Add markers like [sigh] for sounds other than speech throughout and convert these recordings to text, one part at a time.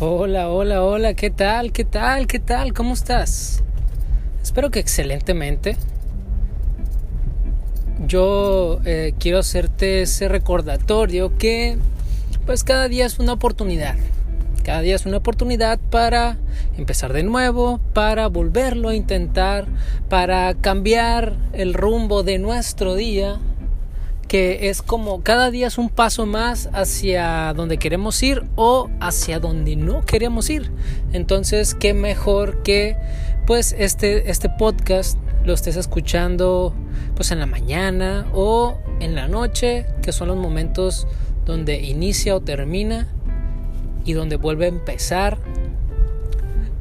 Hola, hola, hola, ¿qué tal? ¿Qué tal? ¿Qué tal? ¿Cómo estás? Espero que excelentemente. Yo eh, quiero hacerte ese recordatorio que pues cada día es una oportunidad. Cada día es una oportunidad para empezar de nuevo, para volverlo a intentar, para cambiar el rumbo de nuestro día que es como cada día es un paso más hacia donde queremos ir o hacia donde no queremos ir. Entonces, qué mejor que pues este, este podcast lo estés escuchando pues en la mañana o en la noche, que son los momentos donde inicia o termina y donde vuelve a empezar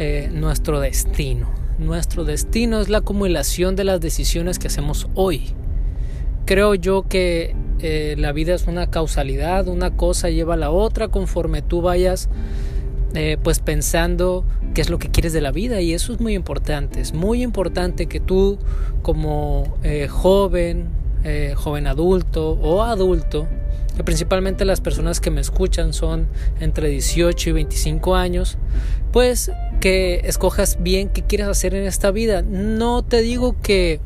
eh, nuestro destino. Nuestro destino es la acumulación de las decisiones que hacemos hoy creo yo que eh, la vida es una causalidad, una cosa lleva a la otra conforme tú vayas eh, pues pensando qué es lo que quieres de la vida y eso es muy importante, es muy importante que tú como eh, joven, joven adulto o adulto, que principalmente las personas que me escuchan son entre 18 y 25 años, pues que escojas bien qué quieres hacer en esta vida. No te digo que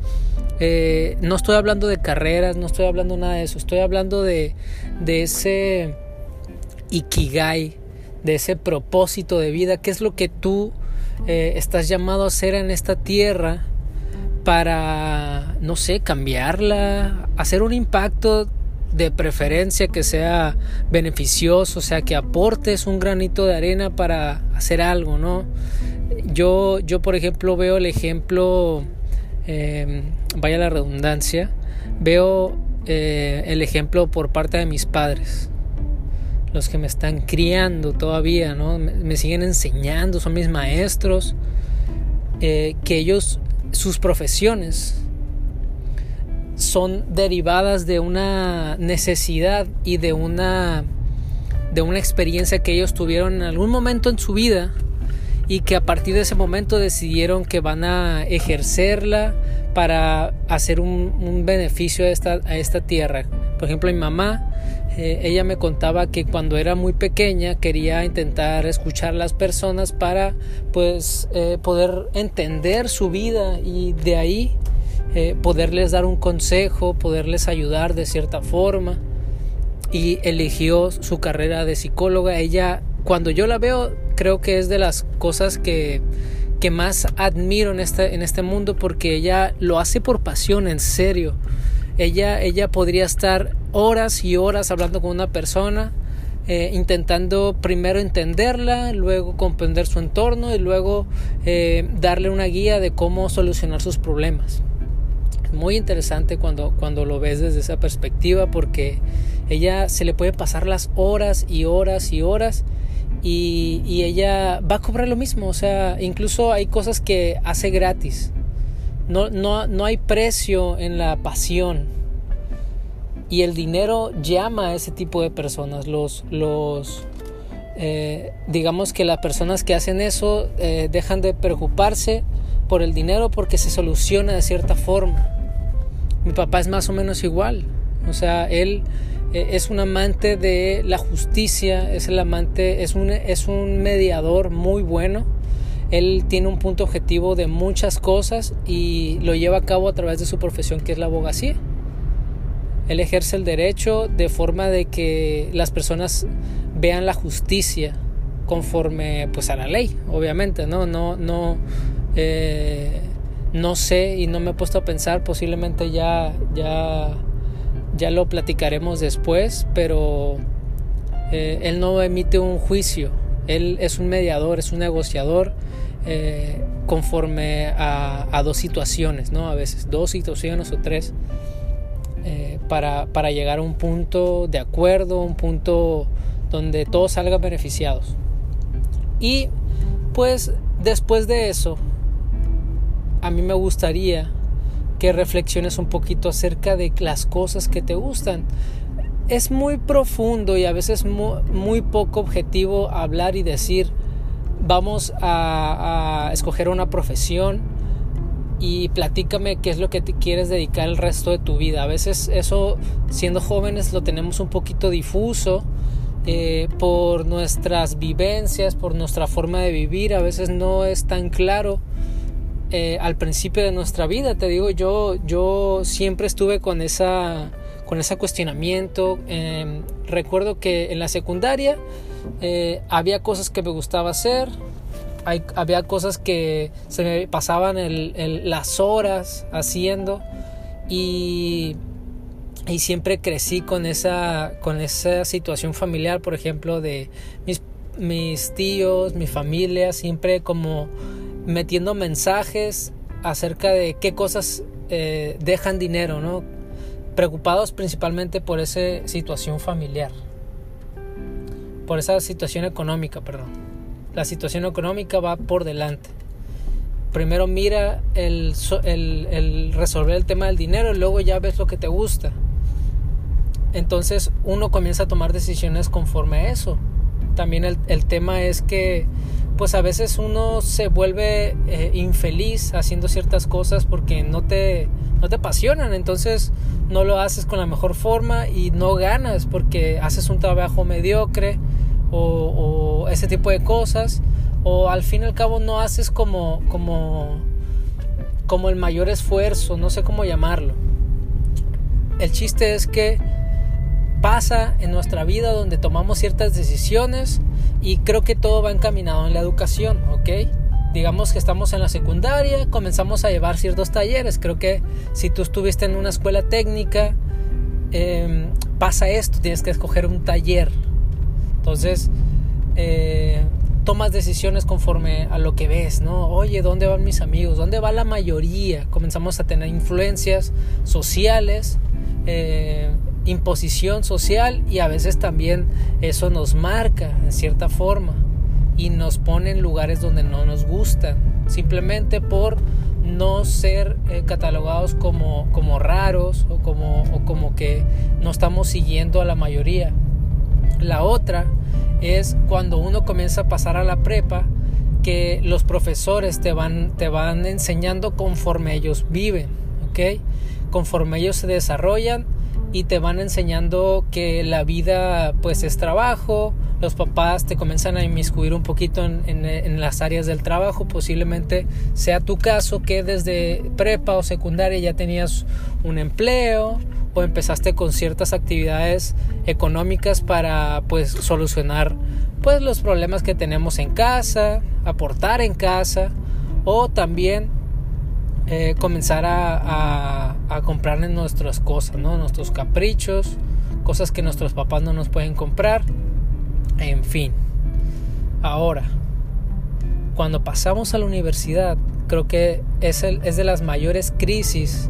eh, no estoy hablando de carreras, no estoy hablando nada de eso, estoy hablando de, de ese ikigai, de ese propósito de vida, qué es lo que tú eh, estás llamado a hacer en esta tierra para, no sé, cambiarla, hacer un impacto de preferencia que sea beneficioso, o sea, que aportes un granito de arena para hacer algo, ¿no? Yo, yo por ejemplo, veo el ejemplo Em, vaya la redundancia, veo eh, el ejemplo por parte de mis padres, los que me están criando todavía, ¿no? me, siguen enseñando, son mis maestros, eh, que ellos, sus profesiones, son derivadas de una necesidad y de una de una experiencia que ellos tuvieron en algún momento en su vida y que a partir de ese momento decidieron que van a ejercerla para hacer un, beneficio a esta, a esta tierra. Por ejemplo, mi mamá, eh, ella me contaba que cuando era muy pequeña quería intentar escuchar a las personas para pues eh, poder entender su vida y de ahí eh, poderles dar un consejo, poderles ayudar de cierta forma y eligió su carrera de psicóloga. Ella, cuando yo la veo, creo que es de las cosas que, que más admiro en este, en este mundo porque ella lo hace por pasión, en serio. Ella, ella podría estar horas y horas hablando con una persona, eh, intentando primero entenderla, luego comprender su entorno y luego eh, darle una guía de cómo solucionar sus problemas. Muy interesante cuando, cuando lo ves desde esa perspectiva porque ella se le puede pasar las horas y horas y horas y, ella va a cobrar lo mismo, o sea, incluso hay cosas que hace gratis. No, no, no hay precio en la pasión. Y el dinero llama a ese tipo de personas. Los, los eh, digamos que las personas que hacen eso eh, dejan de preocuparse por el dinero porque se soluciona de cierta forma. Mi papá es más o menos igual. O sea, él es un amante de la justicia, es el amante, es un, es un mediador muy bueno. Él tiene un punto objetivo de muchas cosas y lo lleva a cabo a través de su profesión que es la abogacía. Él ejerce el derecho de forma de que las personas vean la justicia conforme pues a la ley, obviamente, no, no, no, eh, no sé y no me he puesto a pensar, posiblemente ya, ya ya lo platicaremos después, pero eh, él no emite un juicio, él es un mediador, es un negociador eh, conforme a, dos situaciones, ¿no? A veces dos situaciones o tres, eh, para, para llegar a un punto de acuerdo, un punto donde todos salgan beneficiados. Y pues después de eso, a mí me gustaría que reflexiones un poquito acerca de las cosas que te gustan. Es muy profundo y a veces muy, poco objetivo hablar y decir, vamos a, escoger una profesión y platícame qué es lo que te quieres dedicar el resto de tu vida. A veces eso, siendo jóvenes, lo tenemos un poquito difuso eh, por nuestras vivencias, por nuestra forma de vivir, a veces no es tan claro eh, al principio de nuestra vida. Te digo, yo, yo siempre estuve con esa con ese cuestionamiento. Em, recuerdo que en la secundaria eh, había cosas que me gustaba hacer, había cosas que se me pasaban las horas haciendo y, y, siempre crecí con esa, con esa situación familiar, por ejemplo, de mis, mis tíos, mi familia, siempre como metiendo mensajes acerca de qué cosas eh, dejan dinero, ¿no? preocupados principalmente por esa situación familiar, por esa situación económica, perdón. La situación económica va por delante. Primero mira el, el, resolver el tema del dinero y luego ya ves lo que te gusta. Entonces uno comienza a tomar decisiones conforme a eso. También el, el tema es que pues a veces uno se vuelve eh, infeliz haciendo ciertas cosas porque no te, no te apasionan, entonces no lo haces con la mejor forma y no ganas porque haces un trabajo mediocre o, ese tipo de cosas o al fin y al cabo no haces como, como, como el mayor esfuerzo, no sé cómo llamarlo. El chiste es que pasa en nuestra vida donde tomamos ciertas decisiones y creo que todo va encaminado en la educación, ¿ok? Digamos que estamos en la secundaria, comenzamos a llevar ciertos talleres. Creo que si tú estuviste en una escuela técnica, em, pasa esto, tienes que escoger un taller. Entonces, eh, tomas decisiones conforme a lo que ves, ¿no? Oye, ¿dónde van mis amigos? ¿Dónde va la mayoría? Comenzamos a tener influencias sociales. Eh, imposición social y a veces también eso nos marca en cierta forma y nos pone en lugares donde no nos gustan simplemente por no ser eh, catalogados como, como raros o como, como que no estamos siguiendo a la mayoría. La otra es cuando uno comienza a pasar a la prepa que los profesores te van, te van enseñando conforme ellos viven, ¿ok? Conforme ellos se desarrollan, y te van enseñando que la vida pues es trabajo, los papás te comienzan a inmiscuir un poquito en, en, las áreas del trabajo, posiblemente sea tu caso que desde prepa o secundaria ya tenías un empleo o empezaste con ciertas actividades económicas para pues solucionar pues los problemas que tenemos en casa, aportar en casa o también eh, comenzar a, a, comprarle nuestras cosas, ¿no? nuestros caprichos, cosas que nuestros papás no nos pueden comprar, en fin. Ahora, cuando pasamos a la universidad, creo que es, el, es de las mayores crisis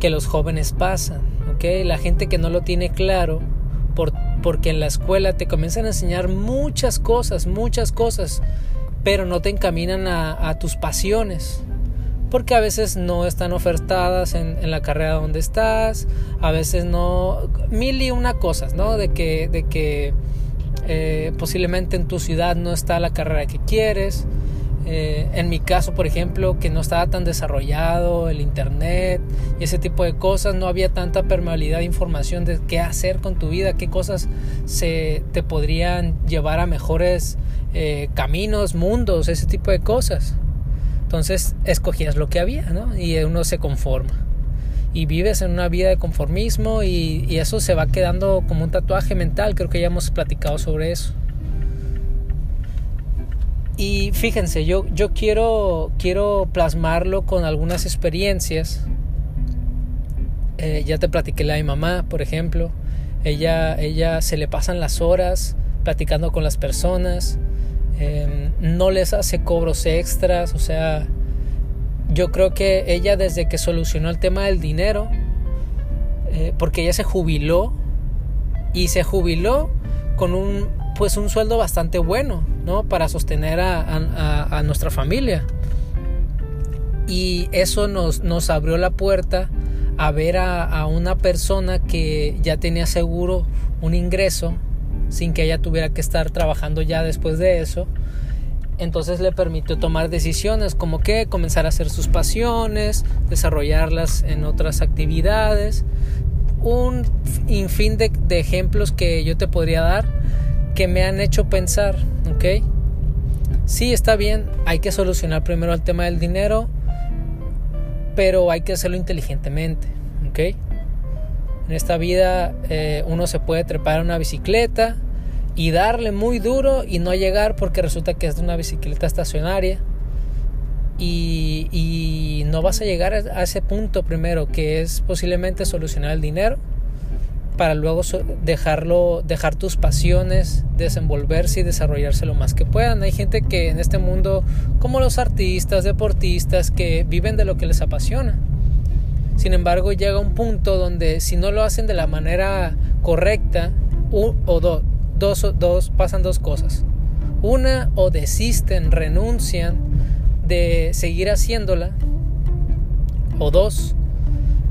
que los jóvenes pasan, ¿ok? La gente que no lo tiene claro, por, porque en la escuela te comienzan a enseñar muchas cosas, muchas cosas, pero no te encaminan a, a tus pasiones, porque a veces no están ofertadas en, la carrera donde estás, a veces no, mil y una cosas, ¿no? De que, de que eh, posiblemente en tu ciudad no está la carrera que quieres. Eh, en mi caso, por ejemplo, que no estaba tan desarrollado el internet y ese tipo de cosas, no había tanta permeabilidad de información de qué hacer con tu vida, qué cosas se te podrían llevar a mejores eh, caminos, mundos, ese tipo de cosas. Entonces escogías lo que había, ¿no? Y uno se conforma. Y vives en una vida de conformismo y, eso se va quedando como un tatuaje mental, creo que ya hemos platicado sobre eso. Y fíjense, yo, yo quiero, quiero plasmarlo con algunas experiencias. Eh, ya te platiqué la de mi mamá, por ejemplo. Ella, ella se le pasan las horas platicando con las personas, Em, no les hace cobros extras, o sea, yo creo que ella desde que solucionó el tema del dinero, eh, porque ella se jubiló y se jubiló con un pues un sueldo bastante bueno, ¿no? Para sostener a, nuestra familia. Y eso nos, nos abrió la puerta a ver a, a una persona que ya tenía seguro un ingreso sin que ella tuviera que estar trabajando ya después de eso. Entonces le permitió tomar decisiones como que comenzar a hacer sus pasiones, desarrollarlas en otras actividades, un infín de, ejemplos que yo te podría dar que me han hecho pensar, ¿ok? Sí, está bien, hay que solucionar primero el tema del dinero, pero hay que hacerlo inteligentemente, ¿ok? En esta vida eh, uno se puede trepar a una bicicleta y darle muy duro y no llegar porque resulta que es una bicicleta estacionaria y, y no vas a llegar a ese punto primero que es posiblemente solucionar el dinero para luego dejarlo, dejar tus pasiones desenvolverse y desarrollarse lo más que puedan. Hay gente que en este mundo, como los artistas, deportistas, que viven de lo que les apasiona. Sin embargo, llega un punto donde si no lo hacen de la manera correcta, o dos, dos, dos, pasan dos cosas. Una, o desisten, renuncian de seguir haciéndola. O dos,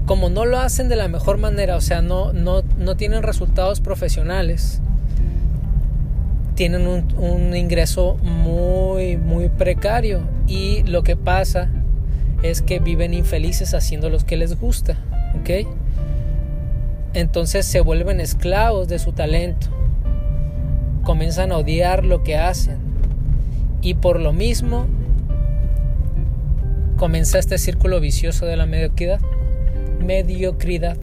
como no lo hacen de la mejor manera, o sea, no, no, no tienen resultados profesionales, tienen un, un, ingreso muy, muy precario y lo que pasa es que viven infelices haciendo lo que les gusta, ¿ok? Entonces se vuelven esclavos de su talento, comienzan a odiar lo que hacen y por lo mismo comienza este círculo vicioso de la mediocridad mediocridad.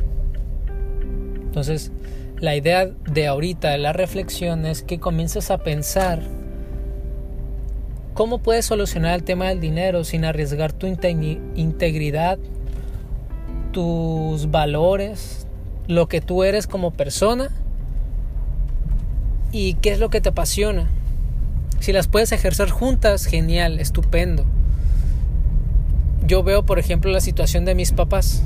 Entonces, la idea de ahorita de la reflexión es que comiences a pensar cómo puedes solucionar el tema del dinero sin arriesgar tu integridad, tus valores, lo que tú eres como persona y qué es lo que te apasiona. Si las puedes ejercer juntas, genial, estupendo. Yo veo, por ejemplo, la situación de mis papás.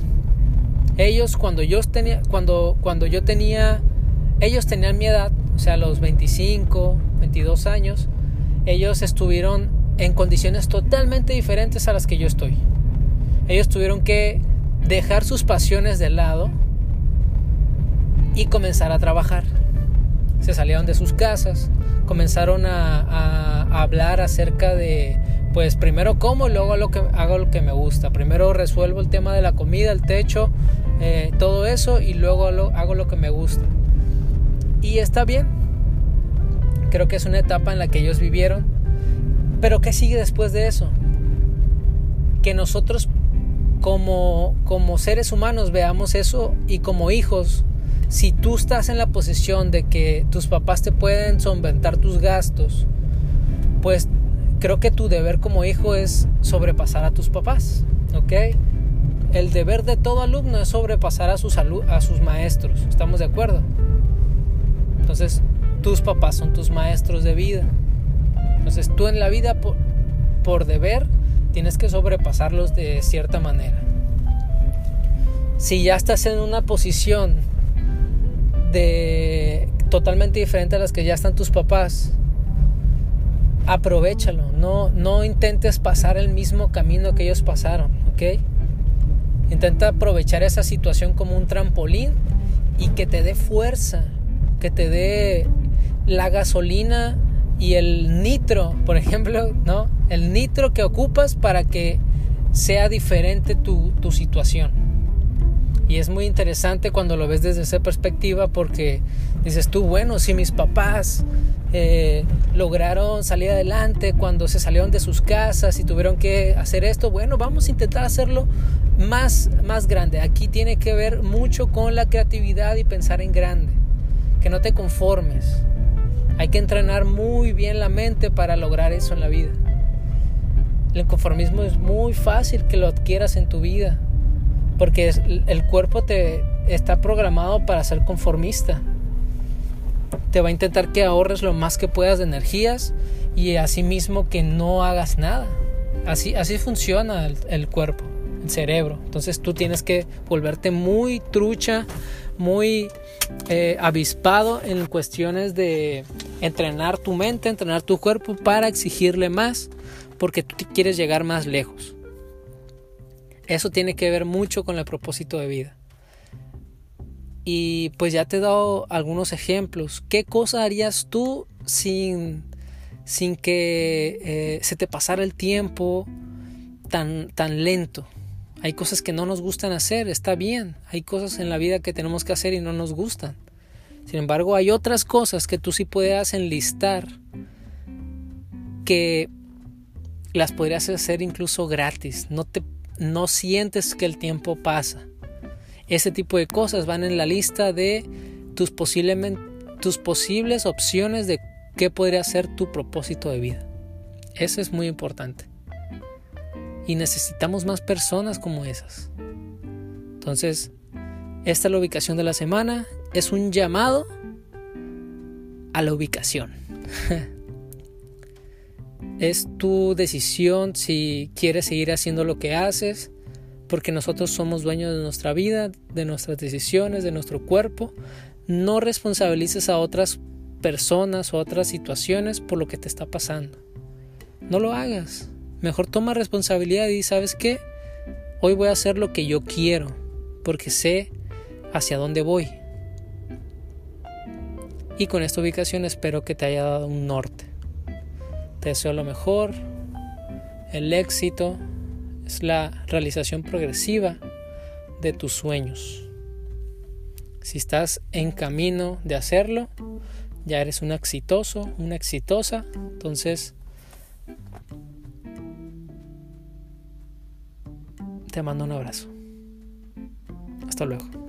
Ellos cuando yo tenía, cuando, cuando yo tenía, ellos tenían mi edad, o sea, los 25, 22 años, ellos estuvieron en condiciones totalmente diferentes a las que yo estoy. Ellos tuvieron que dejar sus pasiones de lado y comenzar a trabajar. Se salieron de sus casas, comenzaron a, hablar acerca de, pues primero como luego lo que, hago lo que me gusta. Primero resuelvo el tema de la comida, el techo, eh, todo eso y luego hago lo que me gusta. Y está bien. Creo que es una etapa en la que ellos vivieron. Pero ¿qué sigue después de eso? Que nosotros como, como seres humanos veamos eso y como hijos, si tú estás en la posición de que tus papás te pueden solventar tus gastos, pues creo que tu deber como hijo es sobrepasar a tus papás, ¿ok? el deber de todo alumno es sobrepasar a sus, a sus maestros. ¿Estamos de acuerdo? Entonces, tus papás son tus maestros de vida. Entonces, tú en la vida, por, deber, tienes que sobrepasarlos de cierta manera. Si ya estás en una posición de totalmente diferente a las que ya están tus papás, aprovechalo. No, no intentes pasar el mismo camino que ellos pasaron, ¿ok? Intenta aprovechar esa situación como un trampolín y que te dé fuerza, que te dé la gasolina y el nitro, por ejemplo, ¿no? El nitro que ocupas para que sea diferente tu, tu situación. Y es muy interesante cuando lo ves desde esa perspectiva porque dices tú, bueno, si mis papás eh, lograron salir adelante cuando se salieron de sus casas y tuvieron que hacer esto, bueno, vamos a intentar hacerlo más, más grande. Aquí tiene que ver mucho con la creatividad y pensar en grande, que no te conformes. Hay que entrenar muy bien la mente para lograr eso en la vida. El conformismo es muy fácil que lo adquieras en tu vida, porque el cuerpo te está programado para ser conformista te va a intentar que ahorres lo más que puedas de energías y asimismo que no hagas nada. Así, así funciona el, cuerpo, el cerebro. Entonces tú tienes que volverte muy trucha, muy eh, avispado en cuestiones de entrenar tu mente, entrenar tu cuerpo para exigirle más, porque tú quieres llegar más lejos. Eso tiene que ver mucho con el propósito de vida. Y pues ya te he dado algunos ejemplos. ¿Qué cosa harías tú sin, sin que eh, se te pasara el tiempo tan, tan lento? Hay cosas que no nos gustan hacer, está bien. Hay cosas en la vida que tenemos que hacer y no nos gustan. Sin embargo, hay otras cosas que tú sí puedas enlistar que las podrías hacer incluso gratis. No te no sientes que el tiempo pasa. Ese tipo de cosas van en la lista de tus, tus posibles opciones de qué podría ser tu propósito de vida. Eso es muy importante. Y necesitamos más personas como esas. Entonces, esta es la ubicación de la semana. Es un llamado a la ubicación. [laughs] es tu decisión si quieres seguir haciendo lo que haces, porque nosotros somos dueños de nuestra vida, de nuestras decisiones, de nuestro cuerpo. No responsabilices a otras personas o otras situaciones por lo que te está pasando. No lo hagas. Mejor toma responsabilidad y sabes qué, hoy voy a hacer lo que yo quiero, porque sé hacia dónde voy. Y con esta ubicación espero que te haya dado un norte. Te deseo lo mejor. El éxito es la realización progresiva de tus sueños. Si estás en camino de hacerlo, ya eres un exitoso, una exitosa. Entonces, te mando un abrazo. Hasta luego.